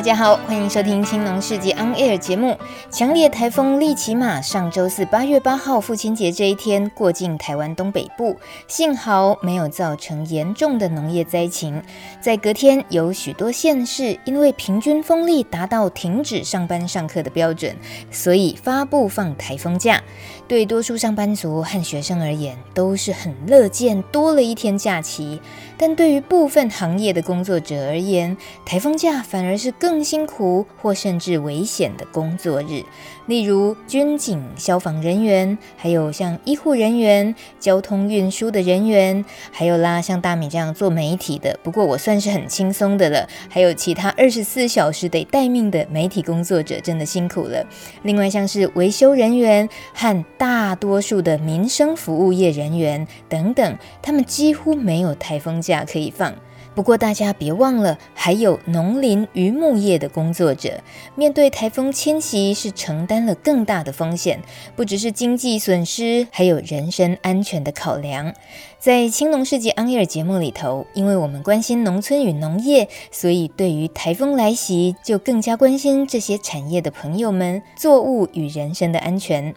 大家好，欢迎收听《青农市集 On Air》节目。强烈台风利奇马上周四八月八号父亲节这一天过境台湾东北部，幸好没有造成严重的农业灾情。在隔天，有许多县市因为平均风力达到停止上班上课的标准，所以发布放台风假。对多数上班族和学生而言，都是很乐见多了一天假期。但对于部分行业的工作者而言，台风假反而是更辛苦或甚至危险的工作日。例如军警、消防人员，还有像医护人员、交通运输的人员，还有啦，像大米这样做媒体的，不过我算是很轻松的了。还有其他二十四小时得待命的媒体工作者，真的辛苦了。另外像是维修人员和大多数的民生服务业人员等等，他们几乎没有台风假可以放。不过大家别忘了，还有农林渔牧业的工作者，面对台风侵袭是承担了更大的风险，不只是经济损失，还有人身安全的考量。在青农市集 On Air 节目里头，因为我们关心农村与农业，所以对于台风来袭，就更加关心这些产业的朋友们作物与人身的安全。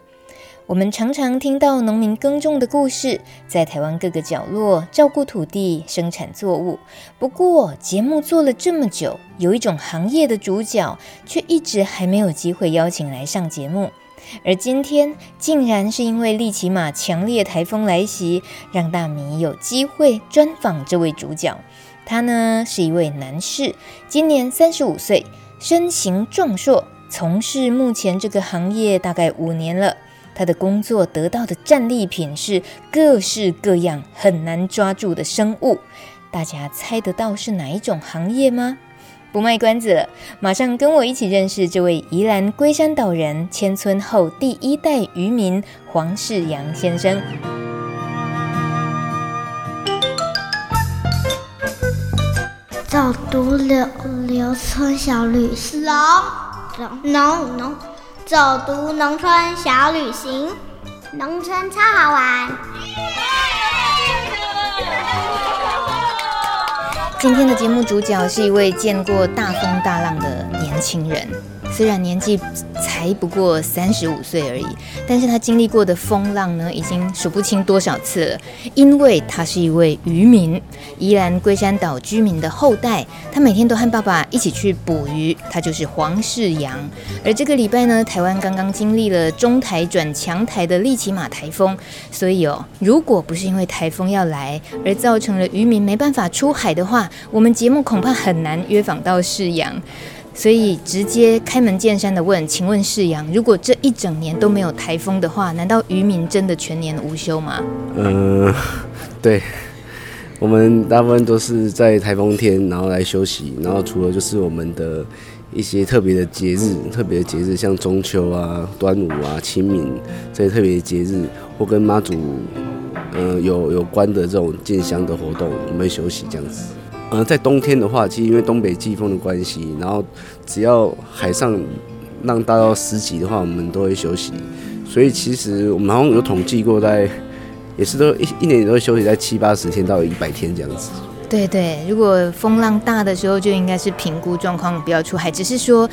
我们常常听到农民耕种的故事，在台湾各个角落照顾土地、生产作物。不过，节目做了这么久，有一种行业的主角却一直还没有机会邀请来上节目。而今天，竟然是因为利奇马强烈台风来袭，让大米有机会专访这位主角。他呢，是一位男士，今年三十五岁，身形壮硕，从事目前这个行业大概五年了。他的工作得到的战利品是各式各样很难抓住的生物，大家猜得到是哪一种行业吗？不卖关子了，马上跟我一起认识这位宜兰龟山岛人迁村后第一代渔民黄世阳先生。早读柳柳村小旅行，农农农。走读农村小旅行，农村超好玩。今天的节目主角是一位见过大风大浪的年轻人。虽然年纪才不过三十五岁而已，但是他经历过的风浪呢，已经数不清多少次了。因为他是一位渔民，宜兰龟山岛居民的后代，他每天都和爸爸一起去捕鱼。他就是黄世阳。而这个礼拜呢，台湾刚刚经历了中台转强台的利奇马台风，所以哦，如果不是因为台风要来而造成了渔民没办法出海的话，我们节目恐怕很难约访到世阳。所以直接开门见山的问，请问世阳，如果这一整年都没有台风的话，难道渔民真的全年无休吗？嗯、呃，对，我们大部分都是在台风天，然后来休息，然后除了就是我们的一些特别的节日，特别的节日像中秋啊、端午啊、清明这些特别的节日，或跟妈祖、呃、有有关的这种进香的活动，我们会休息这样子。呃，在冬天的话，其实因为东北季风的关系，然后只要海上浪大到十级的话，我们都会休息。所以其实我们好像有统计过，在也是都一一年都会休息在七八十天到一百天这样子。对对，如果风浪大的时候，就应该是评估状况不要出海，只是说。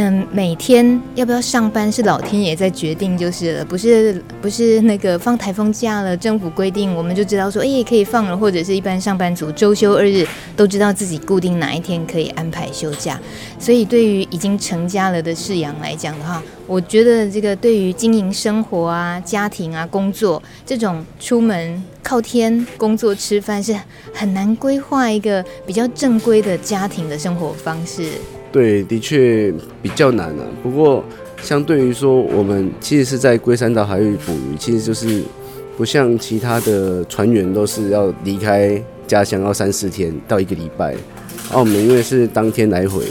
嗯，每天要不要上班是老天爷在决定就是了，不是不是那个放台风假了，政府规定我们就知道说，哎，可以放了，或者是一般上班族周休二日都知道自己固定哪一天可以安排休假。所以对于已经成家了的世阳来讲的话，我觉得这个对于经营生活啊、家庭啊、工作这种出门靠天工作吃饭是很难规划一个比较正规的家庭的生活方式。对，的确比较难啊。不过，相对于说，我们其实是在龟山岛海域捕鱼，其实就是不像其他的船员都是要离开家乡要三四天到一个礼拜。然后我们因为是当天来回，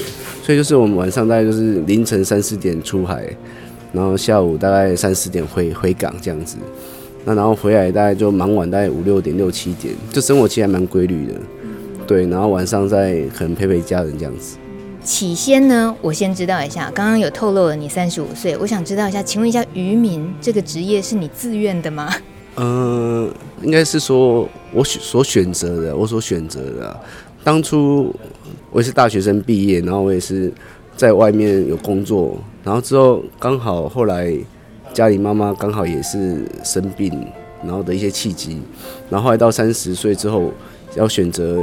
所以就是我们晚上大概就是凌晨三四点出海，然后下午大概三四点回回港这样子。那然后回来大概就忙完大概五六点六七点，就生活其实还蛮规律的，对。然后晚上再可能陪陪家人这样子。起先呢，我先知道一下，刚刚有透露了你三十五岁，我想知道一下，请问一下渔民这个职业是你自愿的吗？嗯、呃，应该是说我所选择的，我所选择的、当初我也是大学生毕业，然后我也是在外面有工作，然后之后刚好后来。家里妈妈刚好也是生病，然后的一些契机，然后后来到三十岁之后要选择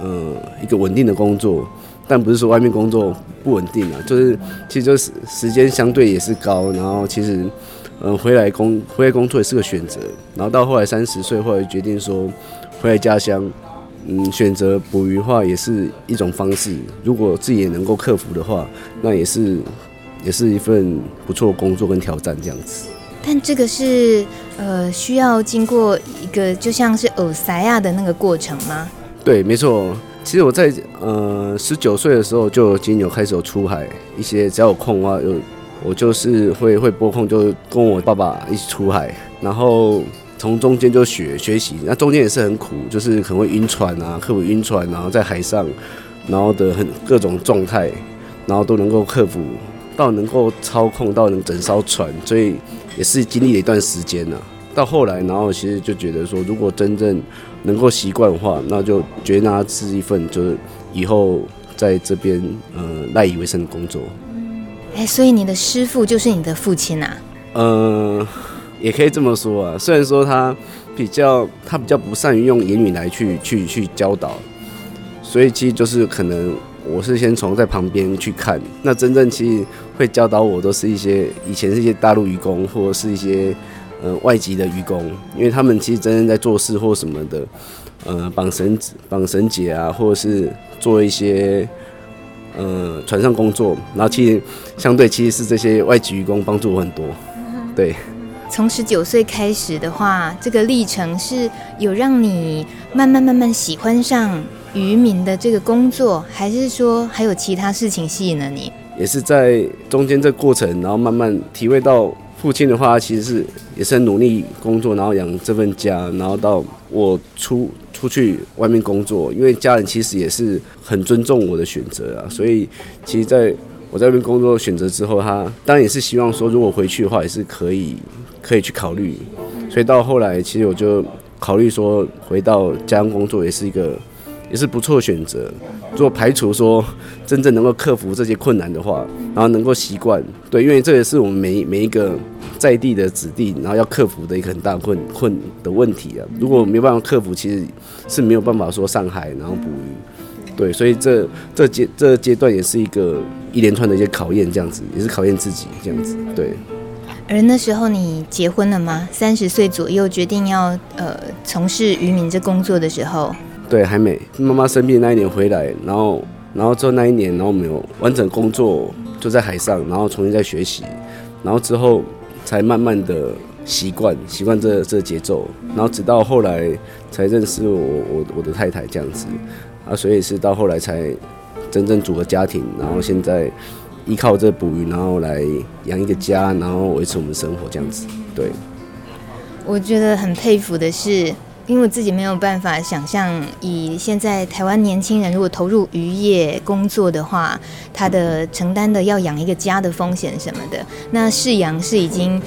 呃一个稳定的工作，但不是说外面工作不稳定啊，就是其实就是时间相对也是高，然后其实嗯、呃、回来工回来工作也是个选择，然后到后来三十岁后来决定说回来家乡，嗯选择捕鱼的话也是一种方式，如果自己也能够克服的话，那也是。也是一份不错的工作跟挑战这样子，但这个是呃需要经过一个就像是耳塞啊的那个过程吗？对，没错。其实我在呃十九岁的时候就已经有开始有出海，一些只要有空的话，有我就是会会拨空，就跟我爸爸一起出海，然后从中间就学学习。那中间也是很苦，就是可能会晕船啊，克服晕船，然后在海上，然后的很各种状态，然后都能够克服。到能够操控到能整艘船，所以也是经历了一段时间呢、啊。到后来，然后其实就觉得说，如果真正能够习惯的话，那就觉得那是一份就是以后在这边呃赖以为生的工作。哎、欸，所以你的师傅就是你的父亲啊？嗯、呃，也可以这么说啊。虽然说他比较他比较不善于用言语来去去去教导，所以其实就是可能。我是先从在旁边去看，那真正其实会教导我都是一些以前是一些大陆渔工或者是一些呃外籍的渔工，因为他们其实真正在做事或什么的，呃绑绳子、绑绳结啊，或者是做一些呃船上工作，然后其实相对其实是这些外籍渔工帮助我很多，对。从十九岁开始的话，这个历程是有让你慢慢慢慢喜欢上。渔民的这个工作，还是说还有其他事情吸引了你？也是在中间这个过程，然后慢慢体会到父亲的话，其实是也是很努力工作，然后养这份家，然后到我出出去外面工作，因为家人其实也是很尊重我的选择啊，所以其实在我在外面工作选择之后，他当然也是希望说，如果回去的话，也是可以可以去考虑。所以到后来，其实我就考虑说，回到家乡工作也是一个。也是不错选择。如果排除说真正能够克服这些困难的话，然后能够习惯，对，因为这也是我们每每一个在地的子弟，然后要克服的一个很大困困的问题啊。如果没办法克服，其实是没有办法说上海然后捕鱼。对，所以这这阶这阶段也是一个一连串的一些考验，这样子也是考验自己这样子。对。而那时候你结婚了吗？三十岁左右决定要呃从事渔民这工作的时候。对，还没妈妈生病那一年回来，然后，然后之后那一年，然后没有完整工作，就在海上，然后重新再学习，然后之后才慢慢的习惯，习惯这这节奏，然后直到后来才认识我我我的太太这样子，啊，所以是到后来才真正组合家庭，然后现在依靠这捕鱼，然后来养一个家，然后维持我们生活这样子，对。我觉得很佩服的是。因为我自己没有办法想象，以现在台湾年轻人如果投入渔业工作的话，他的承担的要养一个家的风险什么的。那饲养是已经，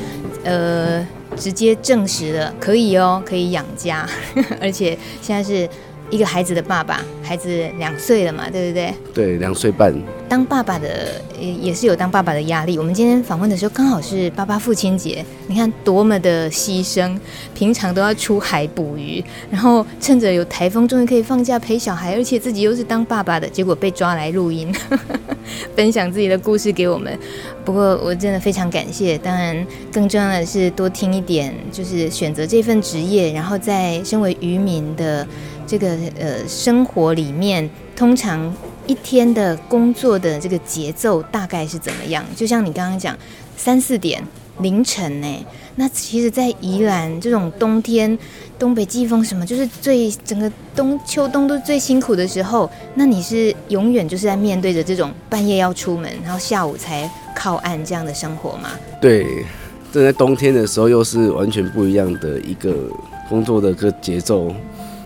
呃，直接证实了可以哦，可以养家，而且现在是。一个孩子的爸爸，孩子两岁了嘛，对不对？对，两岁半。当爸爸的也也是有当爸爸的压力。我们今天访问的时候刚好是爸爸父亲节，你看多么的牺牲，平常都要出海捕鱼，然后趁着有台风，终于可以放假陪小孩，而且自己又是当爸爸的，结果被抓来录音，分享自己的故事给我们。不过我真的非常感谢，当然更重要的是多听一点，就是选择这份职业，然后在身为渔民的。这个呃，生活里面通常一天的工作的这个节奏大概是怎么样？就像你刚刚讲，三四点凌晨呢，那其实，在宜兰这种冬天，东北季风什么，就是最整个冬秋冬都最辛苦的时候，那你是永远就是在面对着这种半夜要出门，然后下午才靠岸这样的生活吗？对，这在冬天的时候又是完全不一样的一个工作的个节奏。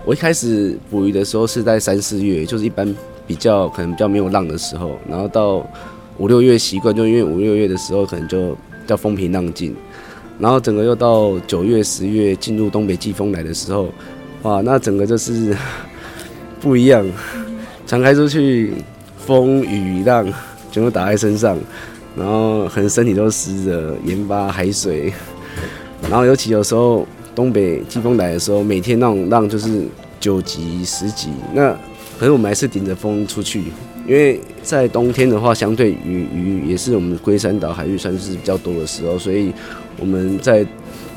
我一开始捕鱼的时候是在三四月，就是一般比较可能比较没有浪的时候，然后到五六月习惯，就因为五六月的时候可能就叫风平浪静，然后整个又到九月十月进入东北季风来的时候，哇，那整个就是 不一样，敞开出去，风雨浪全部打在身上，然后可能身体都湿的，盐巴海水，然后尤其有时候东北季风来的时候，每天那种浪就是九级十级，那可是我们还是顶着风出去。因为在冬天的话，相对鱼鱼也是我们龟山岛海域算是比较多的时候，所以我们在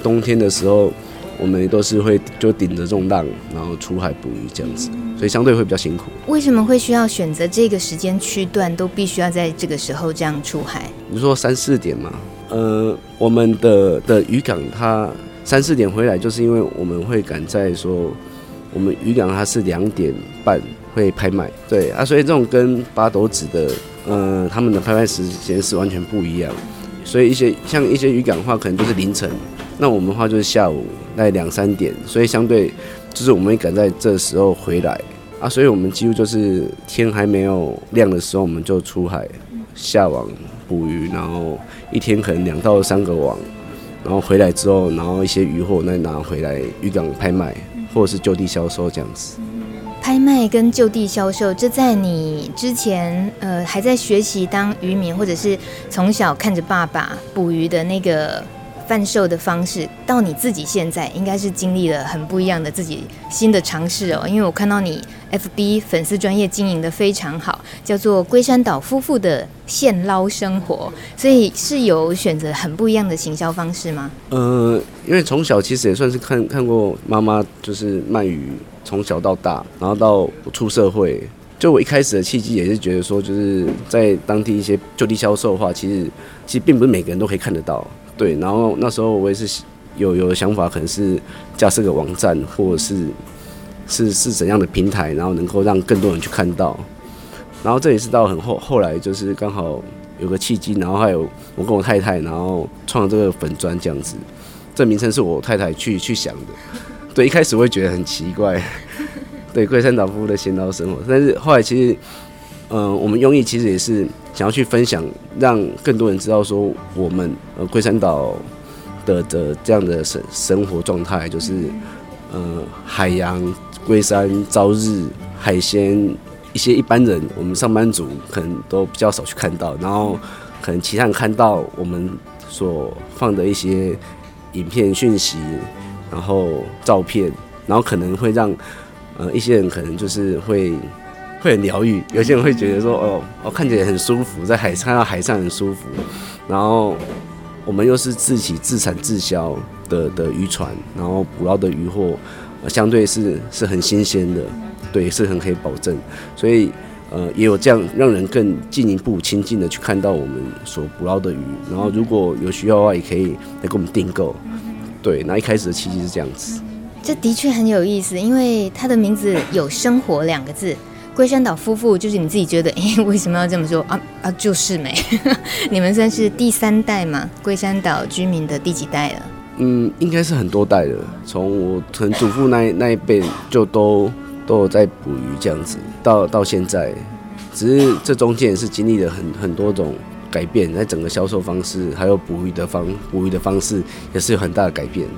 冬天的时候，我们都是会就顶着这种浪，然后出海捕鱼这样子，所以相对会比较辛苦。为什么会需要选择这个时间区段，都必须要在这个时候这样出海？你说三四点嘛？呃，我们的的渔港它三四点回来，就是因为我们会赶在说，我们渔港它是两点半。会拍卖，对啊，所以这种跟八斗子的，呃，他们的拍卖时间是完全不一样。所以一些像一些渔港的话，可能就是凌晨，那我们的话就是下午在两三点，所以相对就是我们会赶在这时候回来啊，所以我们几乎就是天还没有亮的时候，我们就出海下网捕鱼，然后一天可能两到三个网，然后回来之后，然后一些渔货再拿回来渔港拍卖，或者是就地销售这样子。拍卖跟就地销售，这在你之前呃还在学习当渔民，或者是从小看着爸爸捕鱼的那个贩售的方式，到你自己现在应该是经历了很不一样的自己新的尝试哦。因为我看到你 FB 粉丝专业经营得非常好，叫做龟山岛夫妇的现捞生活，所以是有选择很不一样的行销方式吗？呃，因为从小其实也算是看看过妈妈就是卖鱼。从小到大，然后到出社会，就我一开始的契机也是觉得说，就是在当地一些就地销售的话，其实其实并不是每个人都可以看得到，对。然后那时候我也是有有想法，可能是架设个网站，或者是是是怎样的平台，然后能够让更多人去看到。然后这也是到很后后来，就是刚好有个契机，然后还有我跟我太太，然后创这个粉砖这样子。这名称是我太太去去想的。对，一开始会觉得很奇怪，对，龟山岛夫妇的闲聊生活，但是后来其实，呃，我们用意其实也是想要去分享，让更多人知道说，我们呃龟山岛的的这样的生生活状态，就是呃海洋、龟山、朝日、海鲜，一些一般人我们上班族可能都比较少去看到，然后可能其他人看到我们所放的一些影片讯息。然后照片，然后可能会让呃一些人可能就是会会很疗愈，有些人会觉得说哦哦看起来很舒服，在海看到海上很舒服，然后我们又是自己自产自销的的渔船，然后捕捞的渔获，相对是是很新鲜的，对，是很可以保证，所以呃也有这样让人更进一步亲近的去看到我们所捕捞的鱼，然后如果有需要的话，也可以来给我们订购。对，那一开始的契机是这样子，这的确很有意思，因为它的名字有“生活”两个字。龟山岛夫妇就是你自己觉得，哎，为什么要这么说啊？啊，就是没，你们算是第三代嘛？龟山岛居民的第几代了？嗯，应该是很多代了，从我从祖父那那一辈就都都有在捕鱼这样子，到到现在，只是这中间也是经历了很很多种。改变在整个销售方式，还有捕鱼的方捕鱼的方式，也是有很大的改变。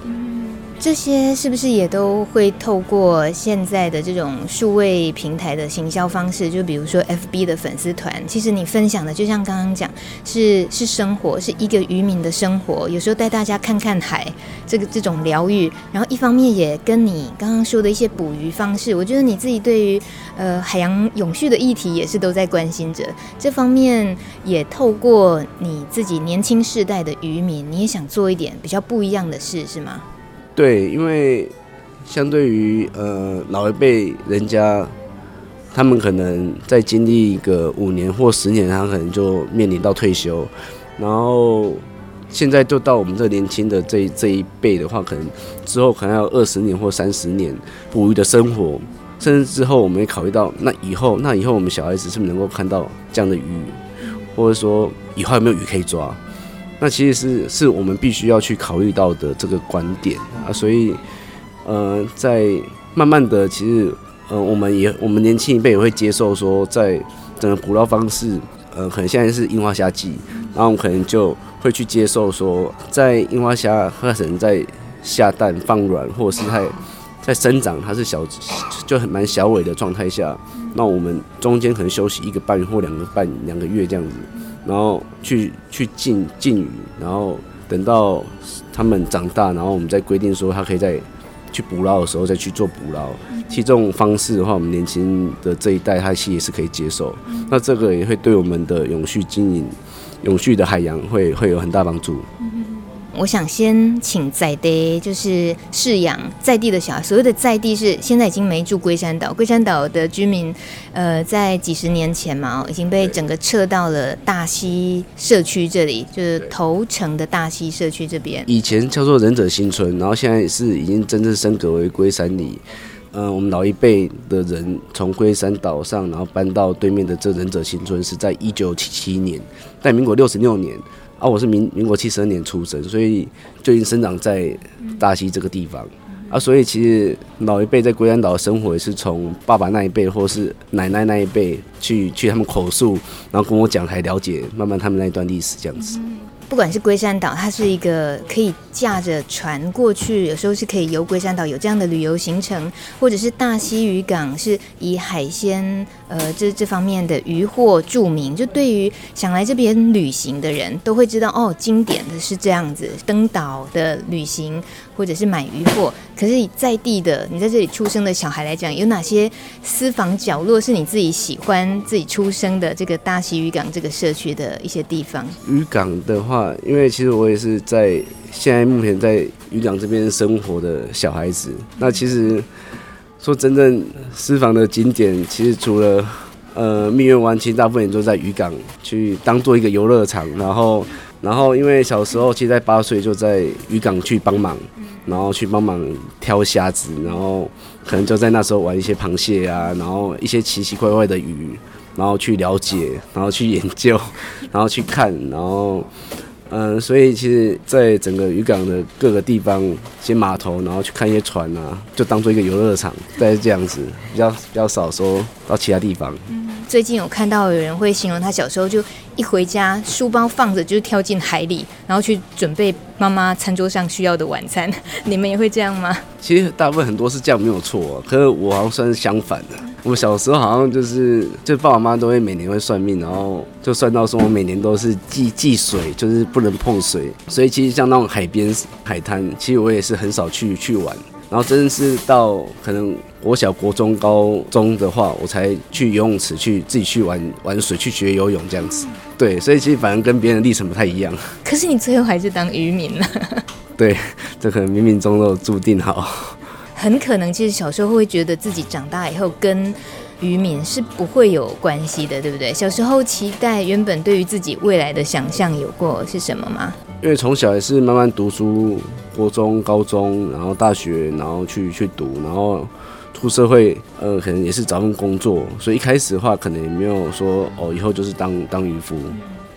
这些是不是也都会透过现在的这种数位平台的行销方式？就比如说 FB 的粉丝团，其实你分享的就像刚刚讲，是是生活，是一个渔民的生活。有时候带大家看看海，这个这种疗愈，然后一方面也跟你刚刚说的一些捕鱼方式，我觉得你自己对于呃海洋永续的议题也是都在关心着。这方面也透过你自己年轻世代的渔民，你也想做一点比较不一样的事，是吗？对，因为相对于呃老一辈人家，他们可能在经历一个五年或十年，他可能就面临到退休，然后现在就到我们这年轻的这这一辈的话，可能之后可能要二十年或三十年捕鱼的生活，甚至之后我们也考虑到，那以后那以后我们小孩子是不是能够看到这样的鱼？或者说以后有没有鱼可以抓，那其实是是我们必须要去考虑到的这个观点啊。所以，呃，在慢慢的，其实呃，我们也我们年轻一辈也会接受说，在整个捕捞方式，呃，可能现在是樱花虾季，然后可能就会去接受说，在樱花虾它可能在下蛋放卵，或者是在在生长，它是小就很蛮小尾的状态下。那我们中间可能休息一个半或两个半两个月这样子，然后去去禁禁渔，然后等到他们长大，然后我们再规定说他可以在去捕捞的时候再去做捕捞。其实这种方式的话，我们年轻的这一代他其实也是可以接受。那这个也会对我们的永续经营、永续的海洋会会有很大帮助。我想先请在地，就是饲养在地的小孩。所谓的在地是现在已经没住龟山岛，龟山岛的居民，呃，在几十年前嘛，已经被整个撤到了大溪社区这里，就是头城的大溪社区这边。以前叫做忍者新村，然后现在是已经真正升格为龟山里。嗯、呃，我们老一辈的人从龟山岛上，然后搬到对面的这忍者新村，是在一九七七年，在民国六十六年。啊，我是民民国七十二年出生，所以最近生长在大溪这个地方啊，所以其实老一辈在龟山岛生活也是从爸爸那一辈或是奶奶那一辈去去他们口述，然后跟我讲才了解慢慢他们那一段历史这样子。不管是龟山岛，它是一个可以驾着船过去，有时候是可以游龟山岛，有这样的旅游行程，或者是大溪渔港是以海鲜呃这这方面的渔获著名，就对于想来这边旅行的人都会知道哦，经典的是这样子登岛的旅行，或者是买渔获。可是在地的你在这里出生的小孩来讲，有哪些私房角落是你自己喜欢自己出生的这个大溪渔港这个社区的一些地方？渔港的话。因为其实我也是在现在目前在渔港这边生活的小孩子。那其实说真正私房的景点，其实除了呃蜜月湾，其实大部分也都在渔港去当做一个游乐场。然后，然后因为小时候其实在八岁就在渔港去帮忙，然后去帮忙挑虾子，然后可能就在那时候玩一些螃蟹啊，然后一些奇奇怪怪的鱼，然后去了解，然后去研究，然后去看，然后。嗯，所以其实，在整个渔港的各个地方，一些码头，然后去看一些船啊，就当做一个游乐场，大概是这样子，比较比较少说到其他地方。最近有看到有人会形容他小时候就一回家，书包放着就跳进海里，然后去准备妈妈餐桌上需要的晚餐。你们也会这样吗？其实大部分很多是这样，没有错，可是我好像算是相反的。我小时候好像就是，就爸爸妈妈都会每年会算命，然后就算到说我每年都是忌忌水，就是不能碰水。所以其实像那种海边海滩，其实我也是很少去去玩。然后真的是到可能国小、国中、高中的话，我才去游泳池去自己去玩玩水，去学游泳这样子。对，所以其实反而跟别人的历程不太一样。可是你最后还是当渔民了。对，这可能冥冥中都注定好。很可能，其实小时候会觉得自己长大以后跟渔民是不会有关系的，对不对？小时候期待原本对于自己未来的想象有过是什么吗？因为从小也是慢慢读书，国中、高中，然后大学，然后去去读，然后出社会，呃，可能也是找份工作，所以一开始的话，可能也没有说哦，以后就是当 当渔夫。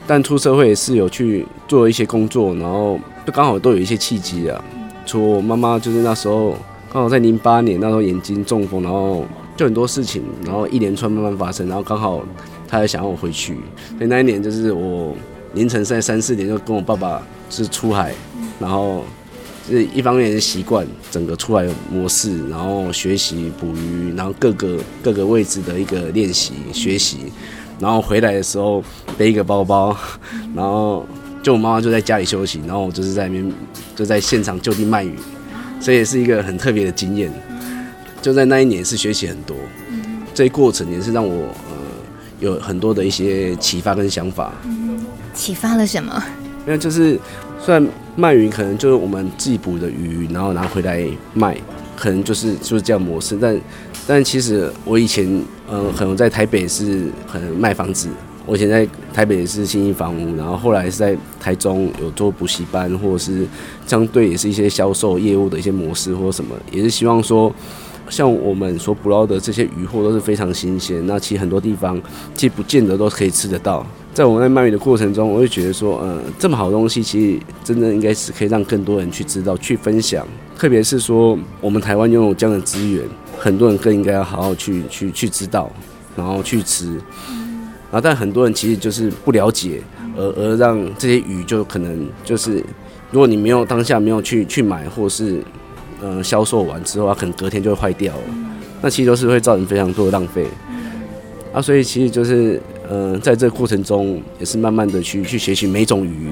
但出社会是有去做一些工作，然后就刚好都有一些契机啊。除了我妈妈就是那时候。刚好在零八年那时候眼睛中风，然后就很多事情，然后一连串慢慢发生，然后刚好她也想要我回去，所以那一年就是我凌晨在三四点就跟我爸爸是出海，然后就是一方面是习惯整个出海模式，然后学习捕鱼，然后各个各个位置的一个练习学习，然后回来的时候背一个包包，然后就我妈妈就在家里休息，然后我就是在那边就在现场就地卖鱼。这也是一个很特别的经验，就在那一年是学习很多，这一过程也是让我呃有很多的一些启发跟想法。启发了什么？因为就是虽然卖鱼可能就是我们自己捕的鱼，然后拿回来卖，可能就是就是这样模式，但但其实我以前呃可能在台北是可能卖房子。我以前在台北是信义房屋，然后后来是在台中有做补习班，或者是相对也是一些销售业务的一些模式或者什么，也是希望说，像我们所捕捞的这些渔获都是非常新鲜，那其实很多地方其实不见得都可以吃得到。在我们在卖鱼的过程中，我会觉得说，呃，这么好的东西，其实真的应该是可以让更多人去知道、去分享。特别是说，我们台湾拥有这样的资源，很多人更应该要好好去、去、去知道，然后去吃。啊，但很多人其实就是不了解，而而让这些鱼就可能就是，如果你没有当下没有去去买，或是呃销售完之后，它可能隔天就会坏掉了。那其实都是会造成非常多的浪费。啊，所以其实就是。嗯、呃，在这个过程中也是慢慢的去去学习每种鱼，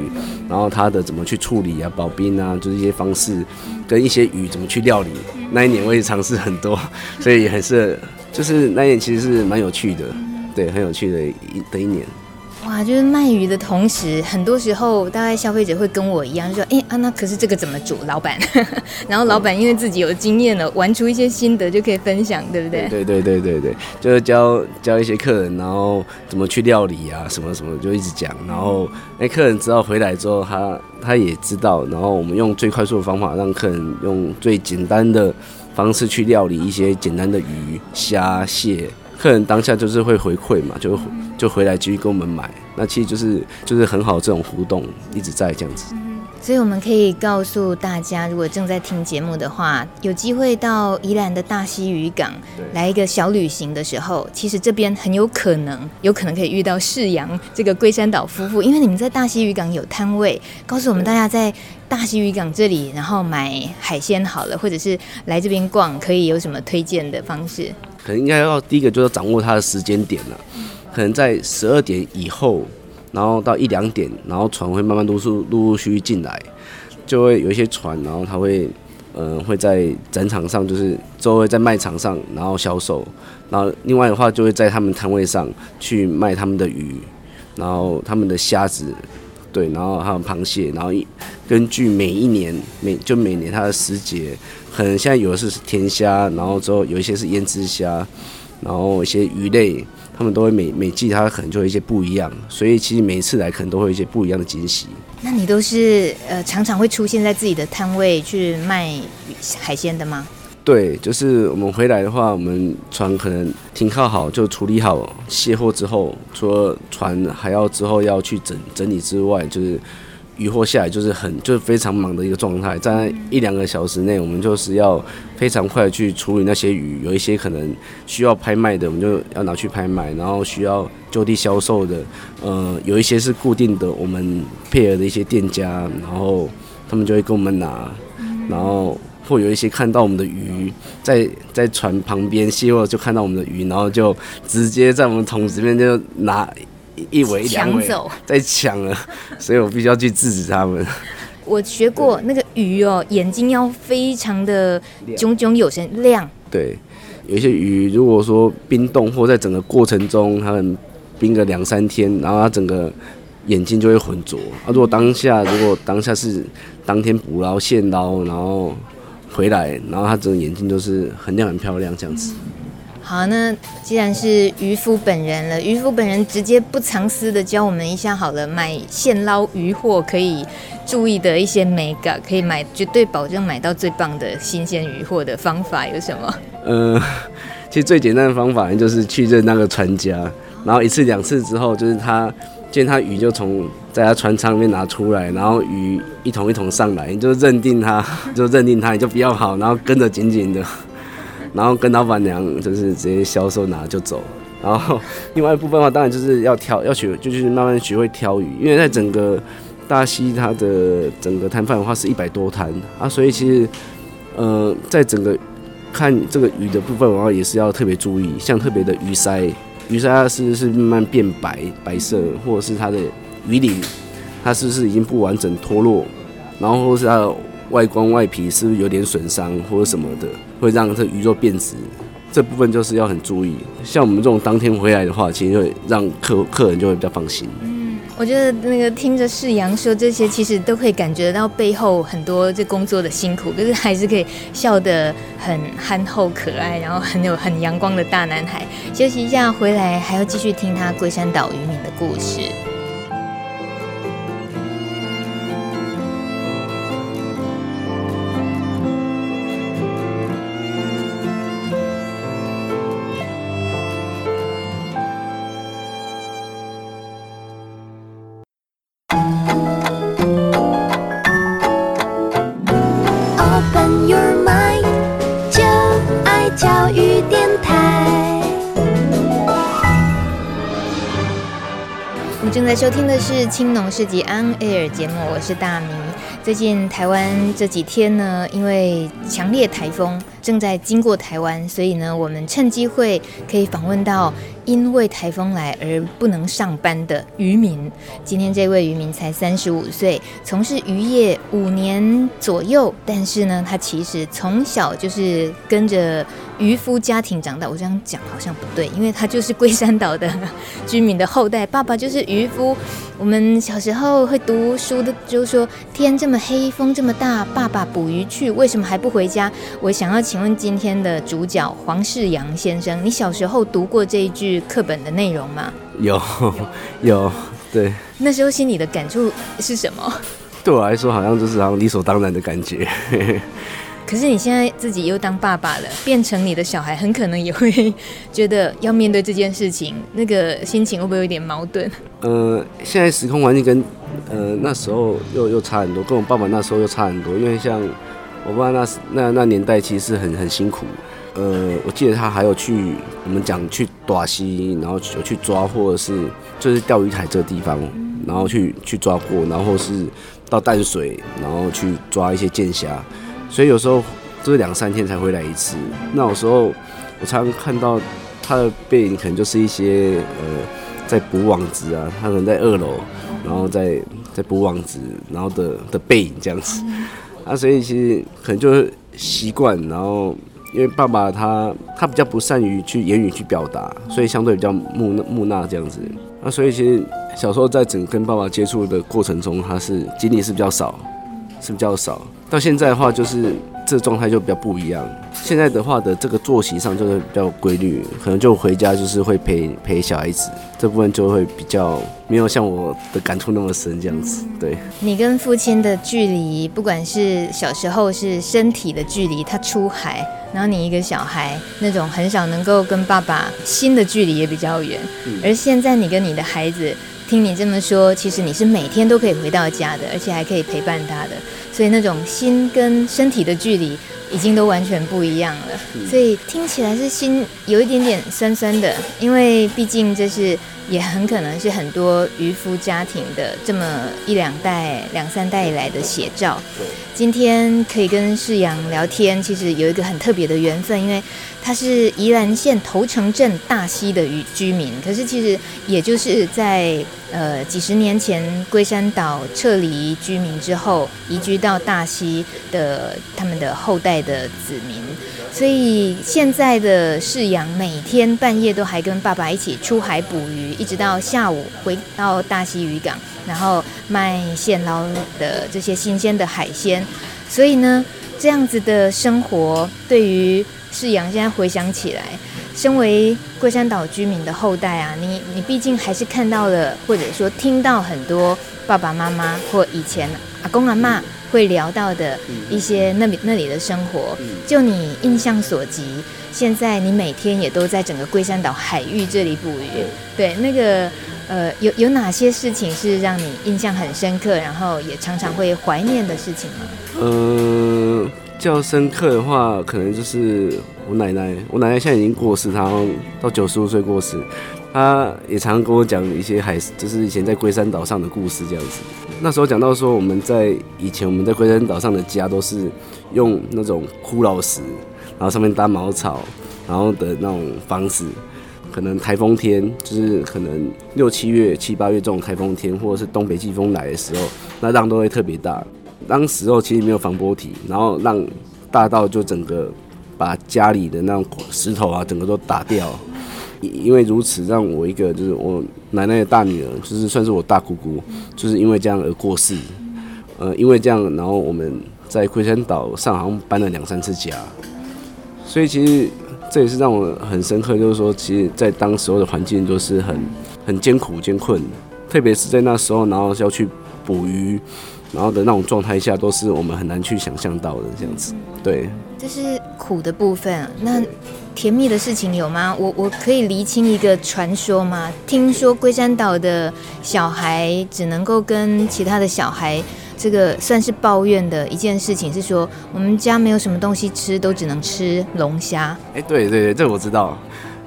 然后它的怎么去处理啊、保冰啊，就是一些方式，跟一些鱼怎么去料理。那一年我也尝试很多，所以也很是，就是那一年其实是蛮有趣的，对，很有趣的一的一年。哇，就是卖鱼的同时，很多时候大概消费者会跟我一样，就说：“哎、啊，那可是这个怎么煮？”老板，然后老板因为自己有经验了，玩出一些心得就可以分享，对不对？对对对对对，就是教教一些客人，然后怎么去料理啊，什么什么就一直讲，然后哎，客人知道回来之后，他他也知道，然后我们用最快速的方法，让客人用最简单的方式去料理一些简单的鱼、虾、蟹。客人当下就是会回馈嘛，就就回来继续跟我们买，那其实就是就是很好这种互动一直在这样子。所以我们可以告诉大家，如果正在听节目的话，有机会到宜兰的大溪渔港来一个小旅行的时候，其实这边很有可能有可能可以遇到世阳这个龟山岛夫妇，因为你们在大溪渔港有摊位，告诉我们大家在大溪渔港这里，然后买海鲜好了，或者是来这边逛，可以有什么推荐的方式？可能应该要第一个就是掌握它的时间点了，可能在十二点以后，然后到一两点，然后船会慢慢陆续陆陆续续进来，就会有一些船，然后它会，嗯、呃，会在展场上，就是周围在卖场上，然后销售，然后另外的话就会在他们摊位上去卖他们的鱼，然后他们的虾子，对，然后还有螃蟹，然后根据每一年每就每年它的时节。可能现在有的是甜虾，然后之后有一些是胭脂虾，然后一些鱼类，他们都会每每季它可能就有一些不一样，所以其实每一次来可能都会有一些不一样的惊喜。那你都是呃常常会出现在自己的摊位去卖海鲜的吗？对，就是我们回来的话，我们船可能停靠好就处理好卸货之后，除了船还要之后要去整整理之外，就是。渔获下来就是很就是非常忙的一个状态，在一两个小时内，我们就是要非常快去处理那些鱼，有一些可能需要拍卖的，我们就要拿去拍卖，然后需要就地销售的，呃，有一些是固定的，我们配合的一些店家，然后他们就会跟我们拿，然后或有一些看到我们的鱼在在船旁边卸货，就看到我们的鱼，然后就直接在我们桶子里面就拿。一围两尾在抢了，所以我必须要去制止他们。我学过那个鱼哦，眼睛要非常的炯炯有神亮。对，有一些鱼，如果说冰冻或在整个过程中，它们冰个两三天，然后它整个眼睛就会浑浊。啊，如果当下如果当下是当天捕捞现捞，然后回来，然后它整个眼睛都是很亮很漂亮这样子。好，那既然是渔夫本人了，渔夫本人直接不藏私的教我们一下好了，买现捞渔货可以注意的一些美感，可以买绝对保证买到最棒的新鲜渔货的方法有什么？呃，其实最简单的方法就是去认那个船家，然后一次两次之后，就是他见他鱼就从在他船舱里面拿出来，然后鱼一桶一桶上来，你就认定他，就认定他，你就比较好，然后跟着紧紧的。然后跟老板娘就是直接销售拿就走，然后另外一部分的话，当然就是要挑，要学，就是慢慢学会挑鱼，因为在整个大溪它的整个摊贩的话是一百多摊啊，所以其实呃，在整个看这个鱼的部分的话，也是要特别注意，像特别的鱼鳃，鱼鳃它是是慢慢变白白色，或者是它的鱼鳞，它是不是已经不完整脱落，然后是它的。外观外皮是不是有点损伤或者什么的，会让这鱼肉变质，这部分就是要很注意。像我们这种当天回来的话，其实会让客客人就会比较放心。嗯，我觉得那个听着世阳说这些，其实都可以感觉到背后很多这工作的辛苦，可是还是可以笑得很憨厚可爱，然后很有很阳光的大男孩。休息一下回来，还要继续听他龟山岛渔民的故事。在收听的是青农市集 On Air 节目，我是大米。最近台湾这几天呢，因为强烈台风正在经过台湾，所以呢，我们趁机会可以访问到因为台风来而不能上班的渔民。今天这位渔民才三十五岁，从事渔业五年左右，但是呢，他其实从小就是跟着渔夫家庭长大。我这样讲好像不对，因为他就是龟山岛的居民的后代，爸爸就是渔夫。我们小时候会读书的，就说天这么黑，风这么大，爸爸捕鱼去，为什么还不回家？我想要请问今天的主角黄世阳先生，你小时候读过这一句课本的内容吗？有，有，对。那时候心里的感触是什么？对我来说，好像就是好像理所当然的感觉。可是你现在自己又当爸爸了，变成你的小孩，很可能也会觉得要面对这件事情，那个心情会不会有点矛盾？呃，现在时空环境跟呃那时候又又差很多，跟我爸爸那时候又差很多。因为像我爸那那那年代，其实是很很辛苦。呃，我记得他还有去我们讲去大溪，然后有去抓，或者是就是钓鱼台这个地方，然后去去抓过，然后是到淡水，然后去抓一些剑虾。所以有时候就是两三天才回来一次。那有时候我常常看到他的背影，可能就是一些呃在补网子啊，他可能在二楼，然后在在补网子，然后的的背影这样子。啊，所以其实可能就是习惯，然后因为爸爸他他比较不善于去言语去表达，所以相对比较木木讷这样子。那，所以其实小时候在整跟爸爸接触的过程中，他是经历是比较少，是比较少。到现在的话，就是这状态就比较不一样。现在的话的这个作息上就是比较规律，可能就回家就是会陪陪小孩子，这部分就会比较没有像我的感触那么深这样子。对，你跟父亲的距离，不管是小时候是身体的距离，他出海，然后你一个小孩那种很少能够跟爸爸心的距离也比较远。而现在你跟你的孩子，听你这么说，其实你是每天都可以回到家的，而且还可以陪伴他的。所以那种心跟身体的距离已经都完全不一样了，所以听起来是心有一点点酸酸的，因为毕竟这是也很可能是很多渔夫家庭的这么一两代、两三代以来的写照。今天可以跟世阳聊天，其实有一个很特别的缘分，因为他是宜兰县头城镇大溪的渔居民，可是其实也就是在呃几十年前龟山岛撤离居民之后，移居到大溪的他们的后代的子民，所以现在的世扬每天半夜都还跟爸爸一起出海捕鱼，一直到下午回到大溪渔港。然后卖现捞的这些新鲜的海鲜，所以呢，这样子的生活对于世阳现在回想起来，身为龟山岛居民的后代啊，你你毕竟还是看到了，或者说听到很多爸爸妈妈或以前阿公阿妈会聊到的一些那里那里的生活。就你印象所及，现在你每天也都在整个龟山岛海域这里捕鱼，对那个。呃，有有哪些事情是让你印象很深刻，然后也常常会怀念的事情吗？嗯、呃，较深刻的话，可能就是我奶奶。我奶奶现在已经过世，她到九十五岁过世。她也常常跟我讲一些海，就是以前在龟山岛上的故事这样子。那时候讲到说，我们在以前我们在龟山岛上的家都是用那种骷髅石，然后上面搭茅草，然后的那种房子。可能台风天，就是可能六七月、七八月这种台风天，或者是东北季风来的时候，那浪都会特别大。当时候其实没有防波堤，然后让大道就整个把家里的那种石头啊，整个都打掉。因为如此，让我一个就是我奶奶的大女儿，就是算是我大姑姑，就是因为这样而过世。呃，因为这样，然后我们在龟山岛上好像搬了两三次家，所以其实。这也是让我很深刻，就是说，其实，在当时候的环境都是很很艰苦艰困，特别是在那时候，然后要去捕鱼，然后的那种状态下，都是我们很难去想象到的这样子。对，这是苦的部分。那甜蜜的事情有吗？我我可以厘清一个传说吗？听说龟山岛的小孩只能够跟其他的小孩。这个算是抱怨的一件事情，是说我们家没有什么东西吃，都只能吃龙虾。哎，对对对，这我知道。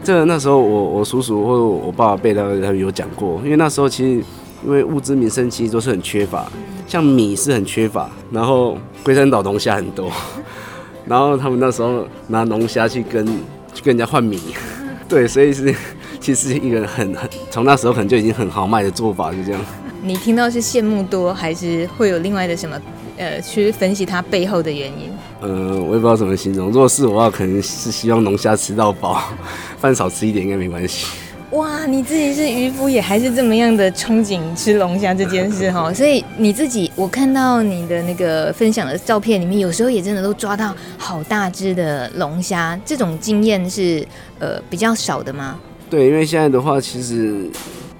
这个、那时候我我叔叔或者我爸爸辈他他有讲过，因为那时候其实因为物资民生其实都是很缺乏，像米是很缺乏，然后龟山岛龙虾很多，然后他们那时候拿龙虾去跟去跟人家换米，对，所以是其实是一个很很从那时候可能就已经很豪迈的做法，就这样。你听到是羡慕多，还是会有另外的什么呃去分析它背后的原因？呃，我也不知道怎么形容。如果是我的话，可能是希望龙虾吃到饱，饭少吃一点应该没关系。哇，你自己是渔夫，也还是这么样的憧憬吃龙虾这件事哈。所以你自己，我看到你的那个分享的照片里面，有时候也真的都抓到好大只的龙虾。这种经验是呃比较少的吗？对，因为现在的话，其实。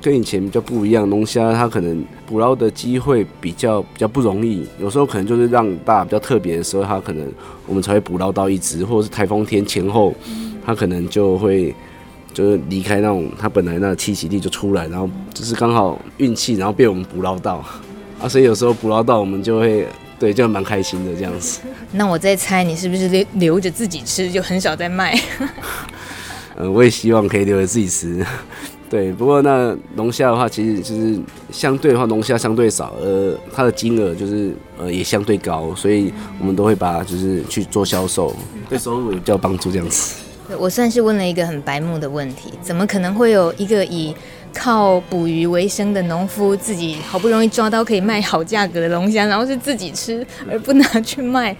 跟以前比较不一样，龙虾它可能捕捞的机会比较比较不容易，有时候可能就是让大比较特别的时候，它可能我们才会捕捞到一只，或者是台风天前后，它可能就会就是离开那种它本来那个栖息地就出来，然后就是刚好运气，然后被我们捕捞到 啊，所以有时候捕捞到我们就会对就蛮开心的这样子。那我在猜你是不是留留着自己吃，就很少在卖？嗯，我也希望可以留着自己吃。对，不过那龙虾的话，其实就是相对的话，龙虾相对少，呃，它的金额就是呃也相对高，所以我们都会把就是去做销售，对收入也比较帮助这样子。我算是问了一个很白目的问题，怎么可能会有一个以靠捕鱼为生的农夫，自己好不容易抓到可以卖好价格的龙虾，然后是自己吃而不拿去卖。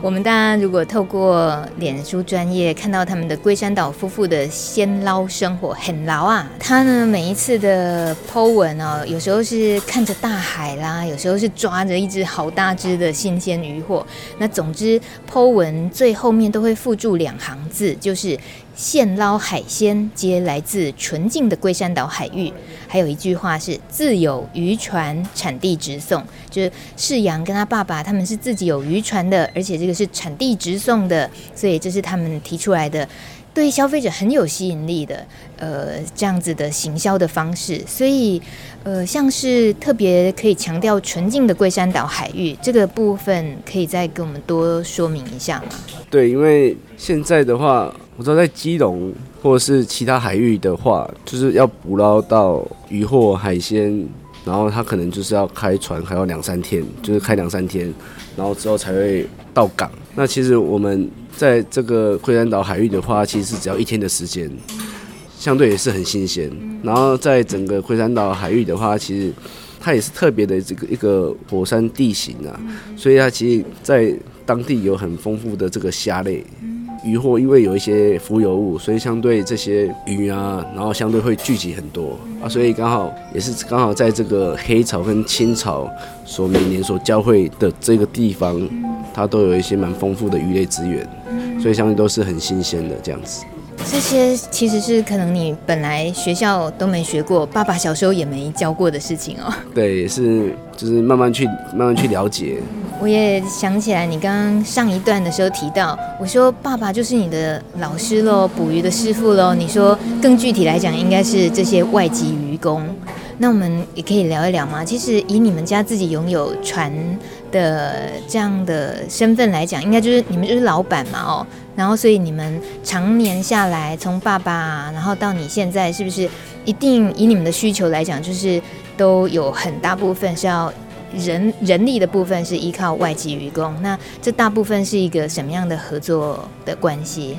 我们大家如果透过脸书专业看到他们的龟山岛夫妇的鲜捞生活，很捞啊！他呢每一次的 po 文哦，有时候是看着大海啦，有时候是抓着一只好大只的新鲜渔获。那总之 po 文最后面都会附注两行字，就是。现捞海鲜皆来自纯净的龟山岛海域，还有一句话是“自有渔船产地直送”，就是世阳跟他爸爸他们是自己有渔船的，而且这个是产地直送的，所以这是他们提出来的，对消费者很有吸引力的，呃，这样子的行销的方式。所以，呃，像是特别可以强调纯净的龟山岛海域这个部分，可以再跟我们多说明一下吗？对，因为现在的话。我知道在基隆或者是其他海域的话，就是要捕捞到渔获海鲜，然后它可能就是要开船，还要两三天，就是开两三天，然后之后才会到港。那其实我们在这个龟山岛海域的话，其实是只要一天的时间，相对也是很新鲜。然后在整个龟山岛海域的话，其实它也是特别的这个一个火山地形啊，所以它其实在当地有很丰富的这个虾类。渔获因为有一些浮游物，所以相对这些鱼啊，然后相对会聚集很多啊，所以刚好也是刚好在这个黑潮跟青潮所每年所交汇的这个地方，它都有一些蛮丰富的鱼类资源，所以相对都是很新鲜的这样子。这些其实是可能你本来学校都没学过，爸爸小时候也没教过的事情哦。对，是就是慢慢去慢慢去了解。我也想起来，你刚刚上一段的时候提到，我说爸爸就是你的老师喽，捕鱼的师傅喽。你说更具体来讲，应该是这些外籍渔工。那我们也可以聊一聊吗？其实以你们家自己拥有船的这样的身份来讲，应该就是你们就是老板嘛哦。然后所以你们常年下来，从爸爸然后到你现在，是不是一定以你们的需求来讲，就是都有很大部分是要。人人力的部分是依靠外籍员工，那这大部分是一个什么样的合作的关系？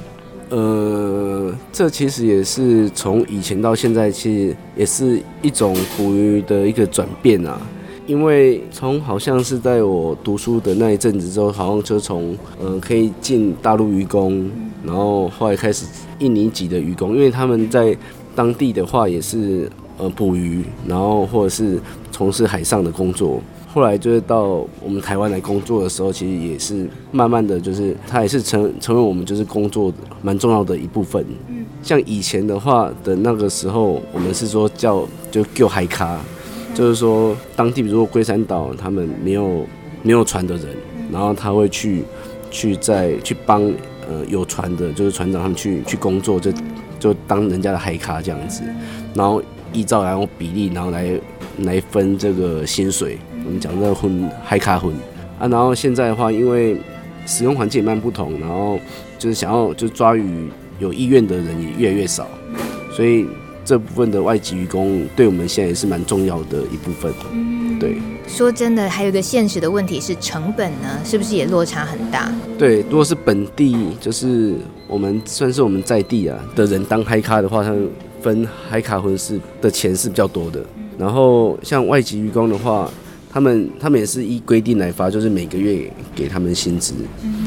呃，这其实也是从以前到现在，其实也是一种捕鱼的一个转变啊。因为从好像是在我读书的那一阵子之后，好像就从呃可以进大陆渔工，然后后来开始印尼籍的渔工，因为他们在当地的话也是呃捕鱼，然后或者是从事海上的工作。后来就是到我们台湾来工作的时候，其实也是慢慢的就是他也是成成为我们就是工作蛮重要的一部分。嗯，像以前的话的那个时候，我们是说叫就叫海咖，就是说当地如说龟山岛他们没有没有船的人，然后他会去去再去帮呃有船的，就是船长他们去去工作，就就当人家的海咖这样子，然后依照然后比例，然后来来分这个薪水。我们讲这个混海咖混啊，然后现在的话，因为使用环境也蛮不同，然后就是想要就抓鱼有意愿的人也越来越少，所以这部分的外籍渔工对我们现在也是蛮重要的一部分。对，说真的，还有一个现实的问题是成本呢，是不是也落差很大？对，如果是本地，就是我们算是我们在地啊的人当嗨咖的话，他分嗨咖或者是的钱是比较多的。然后像外籍渔工的话，他们他们也是依规定来发，就是每个月给他们薪资，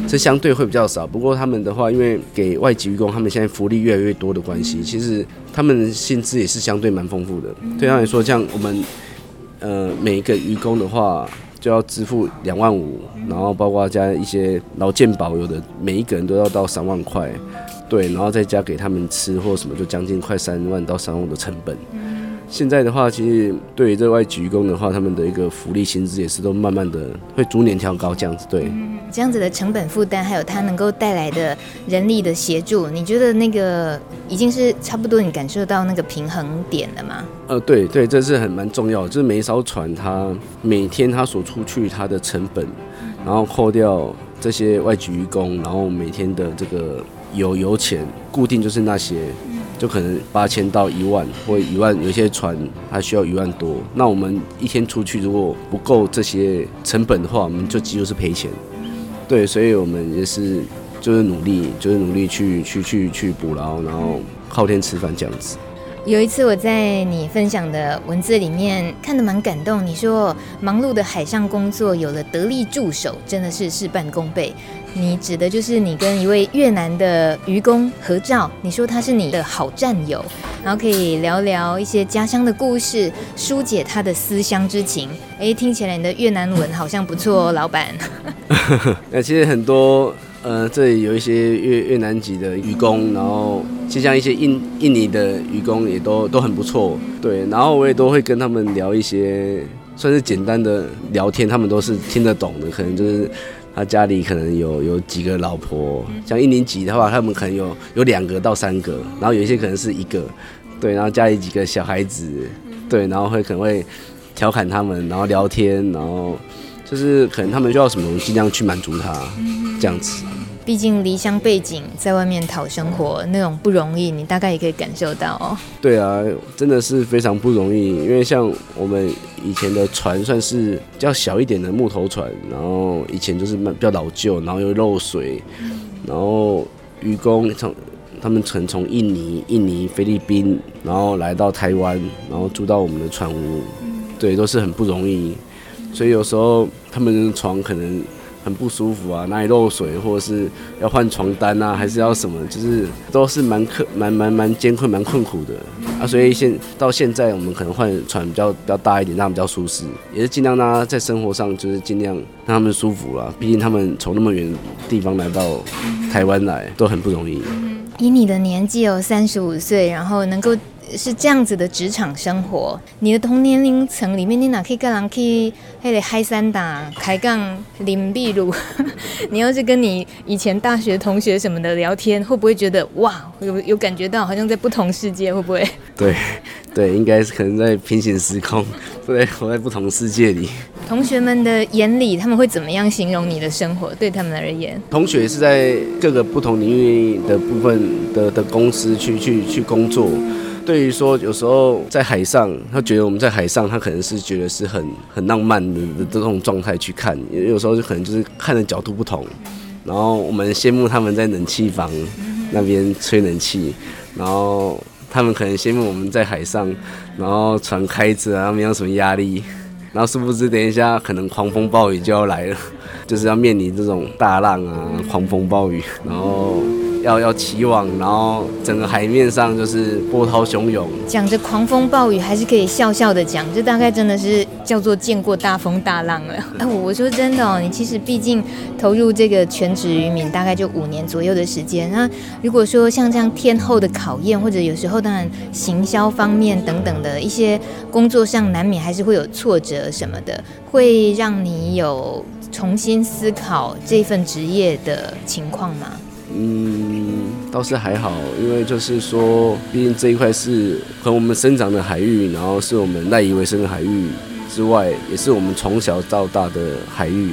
这相对会比较少。不过他们的话，因为给外籍渔工，他们现在福利越来越多的关系，其实他们薪资也是相对蛮丰富的。对他来说，像我们。呃，每一个渔工的话就要支付两万五，然后包括加一些劳健保，有的每一个人都要到三万块，对，然后再加给他们吃或什么，就将近快三万到三万的成本。现在的话，其实对于这外籍工的话，他们的一个福利薪资也是都慢慢的会逐年调高，这样子对。嗯，这样子的成本负担，还有它能够带来的人力的协助，你觉得那个已经是差不多，你感受到那个平衡点了吗？呃，对对，这是很蛮重要的，就是每一艘船它每天它所出去它的成本，然后扣掉这些外籍工，然后每天的这个油油钱固定就是那些。就可能八千到一万，或一万，有些船还需要一万多。那我们一天出去如果不够这些成本的话，我们就几乎是赔钱。对，所以我们也是就是努力，就是努力去去去去捕捞，然后靠天吃饭这样子。有一次我在你分享的文字里面看得蛮感动，你说忙碌的海上工作有了得力助手，真的是事半功倍。你指的就是你跟一位越南的渔工合照，你说他是你的好战友，然后可以聊聊一些家乡的故事，疏解他的思乡之情。哎，听起来你的越南文好像不错哦，老板。那其实很多呃，这里有一些越越南籍的渔工，然后就像一些印印尼的渔工也都都很不错，对。然后我也都会跟他们聊一些算是简单的聊天，他们都是听得懂的，可能就是。他家里可能有有几个老婆，像一年级的话，他们可能有有两个到三个，然后有一些可能是一个，对，然后家里几个小孩子，对，然后会可能会调侃他们，然后聊天，然后就是可能他们需要什么，我们尽量去满足他，这样子。毕竟离乡背景，在外面讨生活那种不容易，你大概也可以感受到哦。对啊，真的是非常不容易，因为像我们以前的船算是较小一点的木头船，然后以前就是比较老旧，然后又漏水，然后渔工从他们曾从印尼、印尼、菲律宾，然后来到台湾，然后住到我们的船屋，对，都是很不容易，所以有时候他们的床可能。很不舒服啊，哪里漏水，或者是要换床单啊，还是要什么，就是都是蛮困、蛮蛮蛮艰困、蛮困苦的啊。所以现到现在，我们可能换船比较比较大一点，让他们比较舒适，也是尽量让他在生活上就是尽量让他们舒服啦。毕竟他们从那么远地方来到台湾来，都很不容易。以你的年纪有三十五岁，然后能够。是这样子的职场生活，你的同年龄层里面，你哪可以跟人去那个海山打开杠林壁路？你要是跟你以前大学同学什么的聊天，会不会觉得哇，有有感觉到好像在不同世界？会不会？对对，应该是可能在平行时空，对，活在不同世界里。同学们的眼里，他们会怎么样形容你的生活？对他们而言，同学是在各个不同领域的部分的的公司去去去工作。对于说，有时候在海上，他觉得我们在海上，他可能是觉得是很很浪漫的这种状态去看，有时候就可能就是看的角度不同。然后我们羡慕他们在冷气房那边吹冷气，然后他们可能羡慕我们在海上，然后船开着啊，没有什么压力。然后殊不知，等一下可能狂风暴雨就要来了，就是要面临这种大浪啊，狂风暴雨，然后。要要起网，然后整个海面上就是波涛汹涌。讲着狂风暴雨，还是可以笑笑的讲，这大概真的是叫做见过大风大浪了。哎，我说真的哦，你其实毕竟投入这个全职渔民，大概就五年左右的时间。那如果说像这样天后的考验，或者有时候当然行销方面等等的一些工作上，难免还是会有挫折什么的，会让你有重新思考这份职业的情况吗？嗯，倒是还好，因为就是说，毕竟这一块是和我们生长的海域，然后是我们赖以为生的海域之外，也是我们从小到大的海域。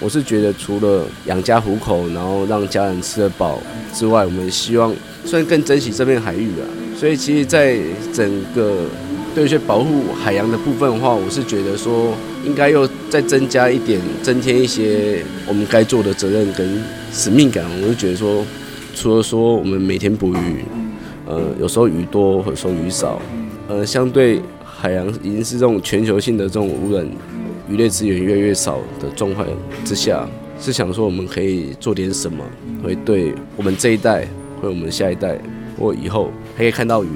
我是觉得除了养家糊口，然后让家人吃得饱之外，我们希望算更珍惜这片海域啊。所以其实，在整个对一些保护海洋的部分的话，我是觉得说应该又再增加一点，增添一些我们该做的责任跟使命感。我就觉得说，除了说我们每天捕鱼，呃，有时候鱼多，有时候鱼少，呃，相对海洋已经是这种全球性的这种污染。鱼类资源越来越少的状况之下，是想说我们可以做点什么，会对我们这一代，或我们下一代，或以后还可以看到鱼，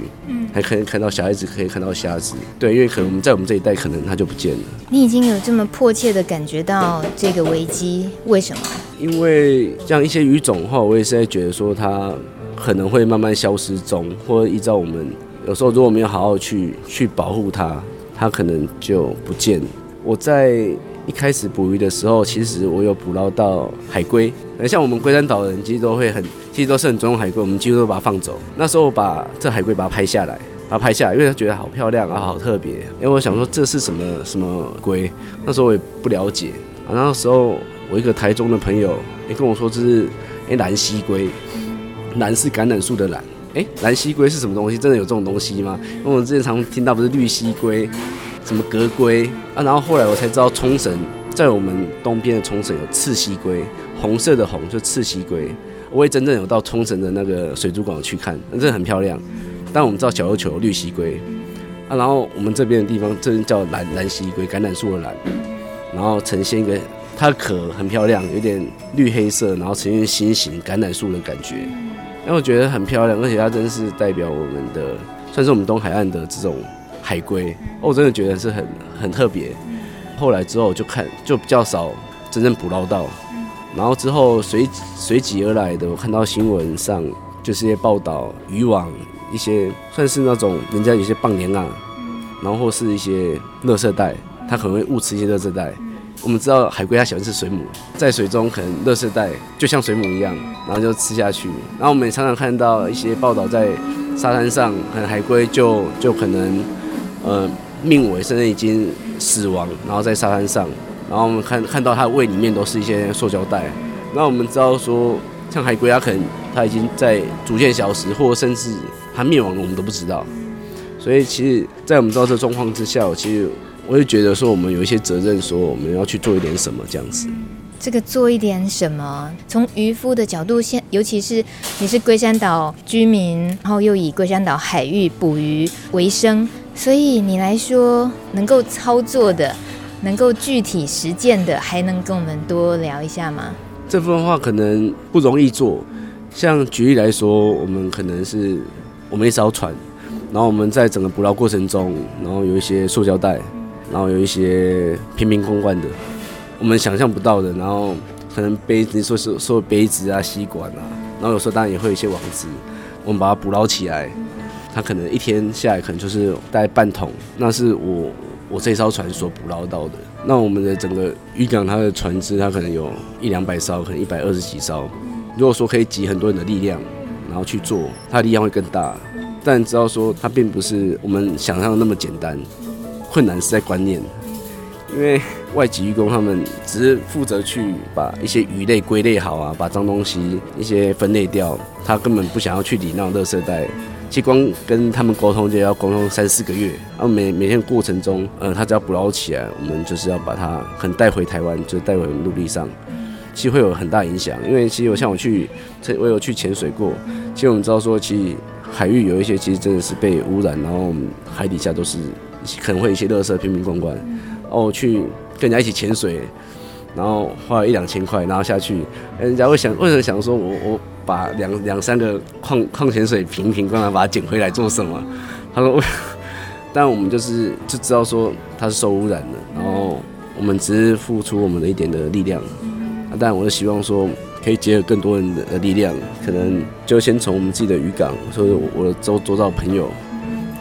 还可以看到小孩子可以看到虾子。对，因为可能我们在我们这一代，可能它就不见了。你已经有这么迫切的感觉到这个危机，为什么？因为像一些鱼种的话，我也是在觉得说它可能会慢慢消失中，或者依照我们有时候如果没有好好去去保护它，它可能就不见了。我在一开始捕鱼的时候，其实我有捕捞到海龟。像我们龟山岛的人，其实都会很，其实都是很尊重海龟，我们几乎都把它放走。那时候我把这海龟把它拍下来，把它拍下来，因为他觉得好漂亮啊，好特别。因为我想说这是什么什么龟，那时候我也不了解。啊，那时候我一个台中的朋友也跟我说这是哎蓝溪龟，蓝是橄榄树的蓝。哎，蓝溪龟是什么东西？真的有这种东西吗？因为我们之前常听到不是绿溪龟。什么格龟啊？然后后来我才知道，冲绳在我们东边的冲绳有赤溪龟，红色的红就赤溪龟。我也真正有到冲绳的那个水族馆去看，真的很漂亮。但我们知道小琉球有绿溪龟啊，然后我们这边的地方这边叫蓝蓝溪龟，橄榄树的蓝，然后呈现一个它的壳很漂亮，有点绿黑色，然后呈现心形橄榄树的感觉，因为我觉得很漂亮，而且它真是代表我们的，算是我们东海岸的这种。海龟，我真的觉得是很很特别。后来之后就看就比较少真正捕捞到，然后之后随随即而来的，我看到新闻上就是一些报道渔网一些算是那种人家有些棒连啊，然后或是一些垃圾袋，它可能会误吃一些垃圾袋。我们知道海龟它喜欢吃水母，在水中可能垃圾袋就像水母一样，然后就吃下去。然后我们也常常看到一些报道在沙滩上，可能海龟就就可能。呃，命危甚至已经死亡，然后在沙滩上，然后我们看看到它胃里面都是一些塑胶袋。那我们知道说，像海龟，它可能它已经在逐渐消失，或甚至它灭亡了，我们都不知道。所以，其实，在我们知道这状况之下，其实我也觉得说，我们有一些责任，说我们要去做一点什么这样子。这个做一点什么？从渔夫的角度，现尤其是你是龟山岛居民，然后又以龟山岛海域捕鱼为生。所以你来说，能够操作的、能够具体实践的，还能跟我们多聊一下吗？这部分话可能不容易做。像举例来说，我们可能是我们一艘船，然后我们在整个捕捞过程中，然后有一些塑胶袋，然后有一些瓶瓶罐罐的，我们想象不到的，然后可能杯子，说是说杯子啊、吸管啊，然后有时候当然也会有一些网子，我们把它捕捞起来。它可能一天下来可能就是大概半桶，那是我我这艘船所捕捞到的。那我们的整个渔港，它的船只它可能有一两百艘，可能一百二十几艘。如果说可以集很多人的力量，然后去做，它的力量会更大。但知道说它并不是我们想象的那么简单，困难是在观念。因为外籍渔工他们只是负责去把一些鱼类归类好啊，把脏东西一些分类掉，他根本不想要去理那种垃圾袋。其实光跟他们沟通就要沟通三四个月，然后每每天过程中，呃，他只要捕捞起来，我们就是要把它很带回台湾，就带回陆地上，其实会有很大影响。因为其实我像我去，我有去潜水过，其实我们知道说，其实海域有一些其实真的是被污染，然后海底下都是可能会有一些垃圾瓶瓶罐罐，然后去跟人家一起潜水，然后花了一两千块，然后下去，人家会想为什么想说我我。把两两三个矿矿泉水瓶瓶罐罐把它捡回来做什么？他说，但我们就是就知道说它是受污染的，然后我们只是付出我们的一点的力量。但我是希望说可以结合更多人的力量，可能就先从我们自己的渔港，或者我的周周遭朋友。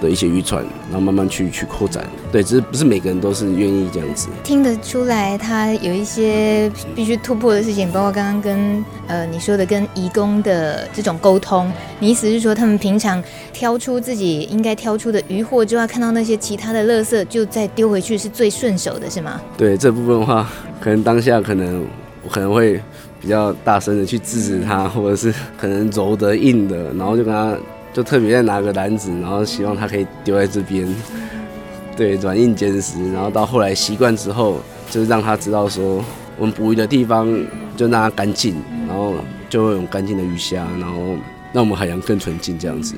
的一些渔船，然后慢慢去去扩展，对，只是不是每个人都是愿意这样子。听得出来，他有一些必须突破的事情，包括刚刚跟呃你说的跟移工的这种沟通。你意思是说，他们平常挑出自己应该挑出的渔获之外，看到那些其他的垃圾，就再丢回去是最顺手的，是吗？对，这部分的话，可能当下可能我可能会比较大声的去制止他，或者是可能柔的硬的，然后就跟他就特别在拿个篮子，然后希望他可以丢在这边，对，软硬兼施，然后到后来习惯之后，就是让他知道说我们捕鱼的地方就让它干净，然后就会有干净的鱼虾，然后让我们海洋更纯净这样子。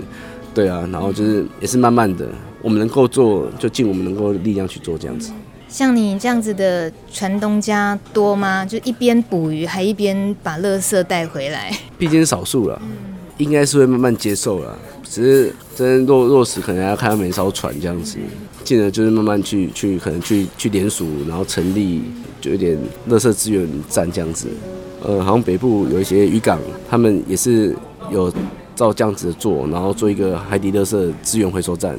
对啊，然后就是也是慢慢的，我们能够做就尽我们能够力量去做这样子。像你这样子的船东家多吗？就一边捕鱼还一边把垃圾带回来？毕竟是少数了，应该是会慢慢接受了。只是真落落实，可能要看他每艘船这样子。进而就是慢慢去去可能去去联署，然后成立就有点垃圾资源站这样子。呃，好像北部有一些渔港，他们也是有。照这样子做，然后做一个海底垃圾资源回收站，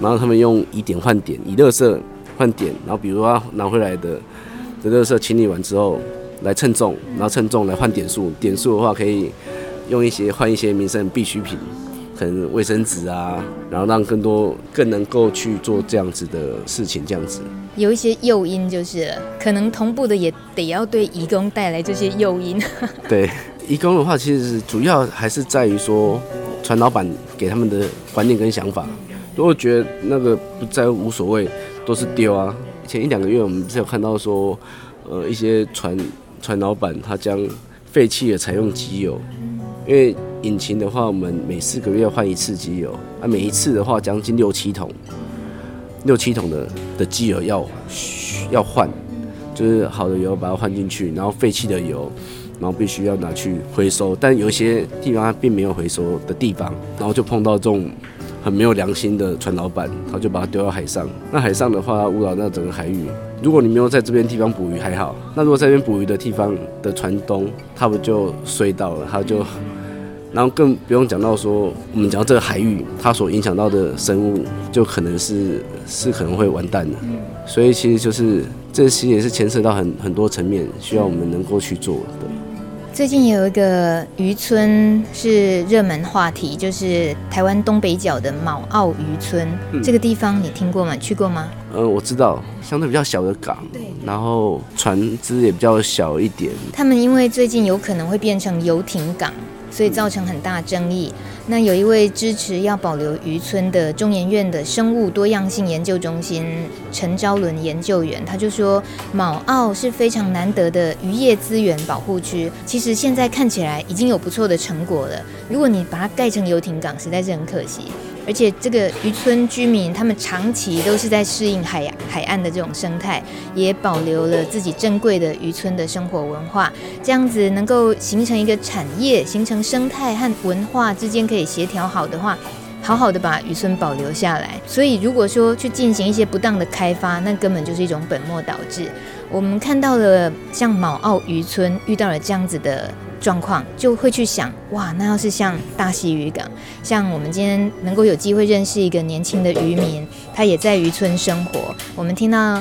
然后他们用以点换点，以垃圾换点，然后比如说他拿回来的的垃圾清理完之后来称重，然后称重来换点数，点数的话可以用一些换一些民生必需品，可能卫生纸啊，然后让更多更能够去做这样子的事情，这样子有一些诱因就是了，可能同步的也得要对义工带来这些诱因，对。义工的话，其实主要还是在于说，船老板给他们的观念跟想法。如果觉得那个不在乎无所谓，都是丢啊。前一两个月我们是有看到说，呃，一些船船老板他将废弃的采用机油，因为引擎的话，我们每四个月换一次机油，啊，每一次的话将近六七桶，六七桶的的机油要要换，就是好的油把它换进去，然后废弃的油。然后必须要拿去回收，但有一些地方它并没有回收的地方，然后就碰到这种很没有良心的船老板，他就把它丢到海上。那海上的话，污染那整个海域。如果你没有在这边地方捕鱼还好，那如果在这边捕鱼的地方的船东，他不就衰到了？他就，然后更不用讲到说，我们讲到这个海域，它所影响到的生物，就可能是是可能会完蛋的。所以其实就是这些也是牵涉到很很多层面，需要我们能够去做的。最近有一个渔村是热门话题，就是台湾东北角的卯澳渔村。嗯、这个地方你听过吗？去过吗？呃，我知道，相对比较小的港，对，然后船只也比较小一点。他们因为最近有可能会变成游艇港，所以造成很大争议。那有一位支持要保留渔村的中研院的生物多样性研究中心陈昭伦研究员，他就说，卯澳是非常难得的渔业资源保护区，其实现在看起来已经有不错的成果了。如果你把它盖成游艇港，实在是很可惜。而且这个渔村居民，他们长期都是在适应海海岸的这种生态，也保留了自己珍贵的渔村的生活文化，这样子能够形成一个产业，形成生态和文化之间可以协调好的话，好好的把渔村保留下来。所以如果说去进行一些不当的开发，那根本就是一种本末倒置。我们看到了像卯澳渔村遇到了这样子的。状况就会去想，哇，那要是像大溪渔港，像我们今天能够有机会认识一个年轻的渔民，他也在渔村生活。我们听到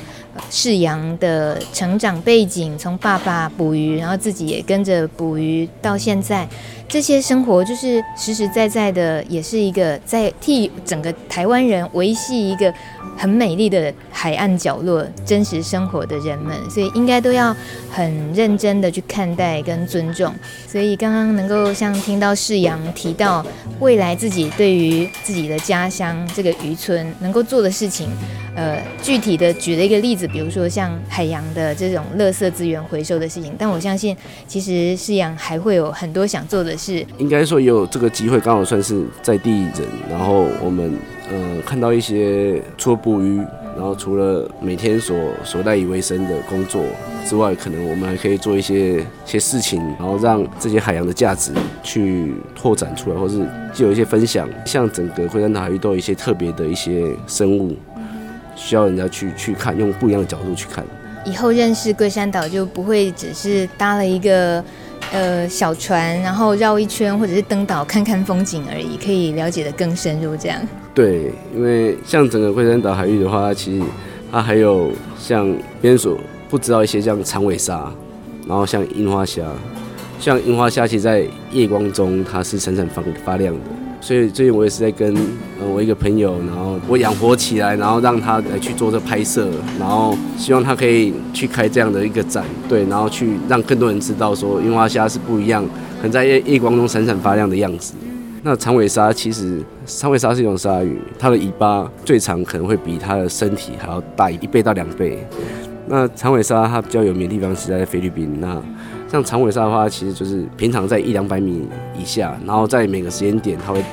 世阳的成长背景，从爸爸捕鱼，然后自己也跟着捕鱼，到现在。这些生活就是实实在在的，也是一个在替整个台湾人维系一个很美丽的海岸角落真实生活的人们，所以应该都要很认真的去看待跟尊重。所以刚刚能够像听到世阳提到未来自己对于自己的家乡这个渔村能够做的事情，呃，具体的举了一个例子，比如说像海洋的这种垃圾资源回收的事情，但我相信其实世阳还会有很多想做的。事，应该说也有这个机会，刚好算是在地人。然后我们呃看到一些除了捕鱼，然后除了每天所所赖以为生的工作之外，可能我们还可以做一些些事情，然后让这些海洋的价值去拓展出来，或是就有一些分享。像整个龟山岛海域都有一些特别的一些生物，需要人家去去看，用不一样的角度去看。以后认识龟山岛就不会只是搭了一个。呃，小船，然后绕一圈，或者是登岛看看风景而已，可以了解的更深入。这样对，因为像整个龟山岛海域的话，其实它还有像别人所不知道一些像长尾鲨，然后像樱花虾，像樱花虾，其实在夜光中它是闪闪发发亮的，所以最近我也是在跟呃我一个朋友，然后我养活起来，然后让他来去做这拍摄，然后希望他可以去开这样的一个展，对，然后去让更多人知道说樱花虾是不一样，可能在夜夜光中闪闪发亮的样子。那长尾鲨其实长尾鲨是一种鲨鱼，它的尾巴最长可能会比它的身体还要大一倍到两倍。那长尾鲨它比较有名的地方是在菲律宾。那像长尾鲨的话，其实就是平常在一两百米以下，然后在每个时间点它会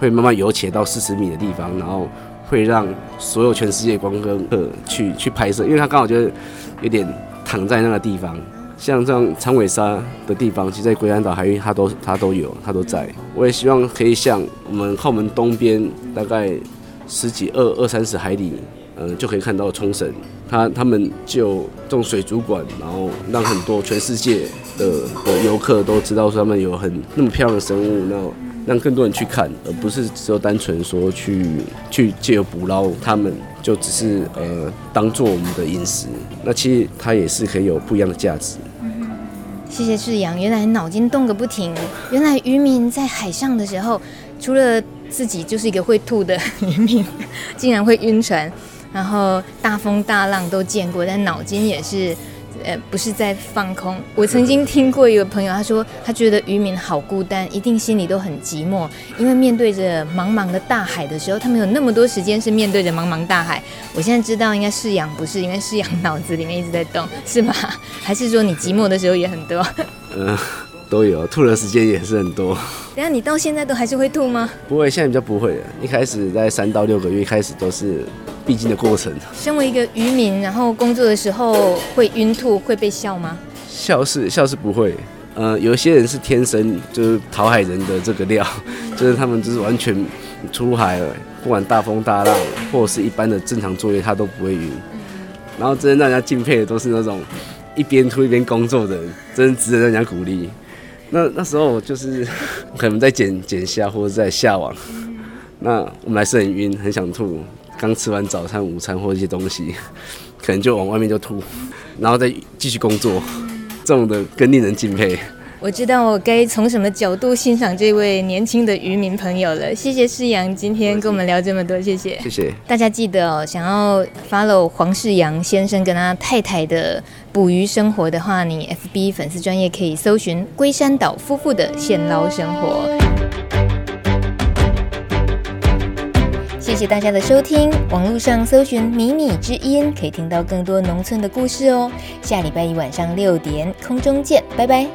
会慢慢游起来到四十米的地方，然后会让所有全世界观光客去去拍摄，因为它刚好就是有点躺在那个地方。像这样长尾鲨的地方，其实在龟山岛海域它都它都有，它都在。我也希望可以像我们靠门东边大概十几二二三十海里，呃，就可以看到冲绳。他他们就这种水族馆，然后让很多全世界的的游客都知道说他们有很那么漂亮的生物，那让更多人去看，而不是只有单纯说去去借由捕捞他们，就只是呃当做我们的饮食。那其实它也是可以有不一样的价值。谢谢志阳，原来脑筋动个不停。原来渔民在海上的时候，除了自己就是一个会吐的 渔民，竟然会晕船。然后大风大浪都见过，但脑筋也是，呃，不是在放空。我曾经听过一个朋友，他说他觉得渔民好孤单，一定心里都很寂寞，因为面对着茫茫的大海的时候，他们有那么多时间是面对着茫茫大海。我现在知道，应该是养不是，因为是养脑子里面一直在动，是吗？还是说你寂寞的时候也很多？嗯。都有吐的时间也是很多。等下你到现在都还是会吐吗？不会，现在比较不会了。一开始在三到六个月，一开始都是必经的过程。身为一个渔民，然后工作的时候会晕吐，会被笑吗？笑是笑是不会。呃，有些人是天生就是讨海人的这个料，就是他们就是完全出海了，不管大风大浪或者是一般的正常作业，他都不会晕。然后真的让人家敬佩的都是那种一边吐一边工作的人，真的值得让人家鼓励。那那时候就是 可能在捡捡虾或者在下网，那我们还是很晕，很想吐。刚吃完早餐、午餐或一些东西，可能就往外面就吐，然后再继续工作，这种的更令人敬佩。我知道我该从什么角度欣赏这位年轻的渔民朋友了。谢谢世阳今天跟我们聊这么多，谢谢。谢谢。大家记得哦，想要 follow 黄世阳先生跟他太太的捕鱼生活的话，你 FB 粉丝专业可以搜寻龟山岛夫妇的现捞生活。谢谢大家的收听，网络上搜寻“迷你之音”可以听到更多农村的故事哦。下礼拜一晚上六点空中见，拜拜。